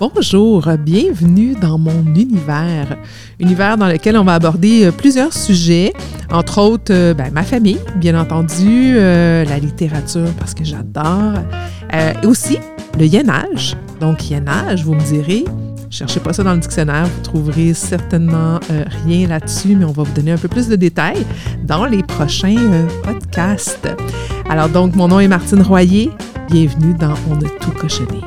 Bonjour, bienvenue dans mon univers. Univers dans lequel on va aborder euh, plusieurs sujets, entre autres euh, ben, ma famille, bien entendu, euh, la littérature parce que j'adore, et aussi le yénage. Donc yénage, vous me direz, cherchez pas ça dans le dictionnaire, vous trouverez certainement rien là-dessus, mais on va vous donner un peu plus de détails dans les prochains podcasts. Alors donc, mon nom est Martine Royer. Bienvenue dans On a tout cochonné.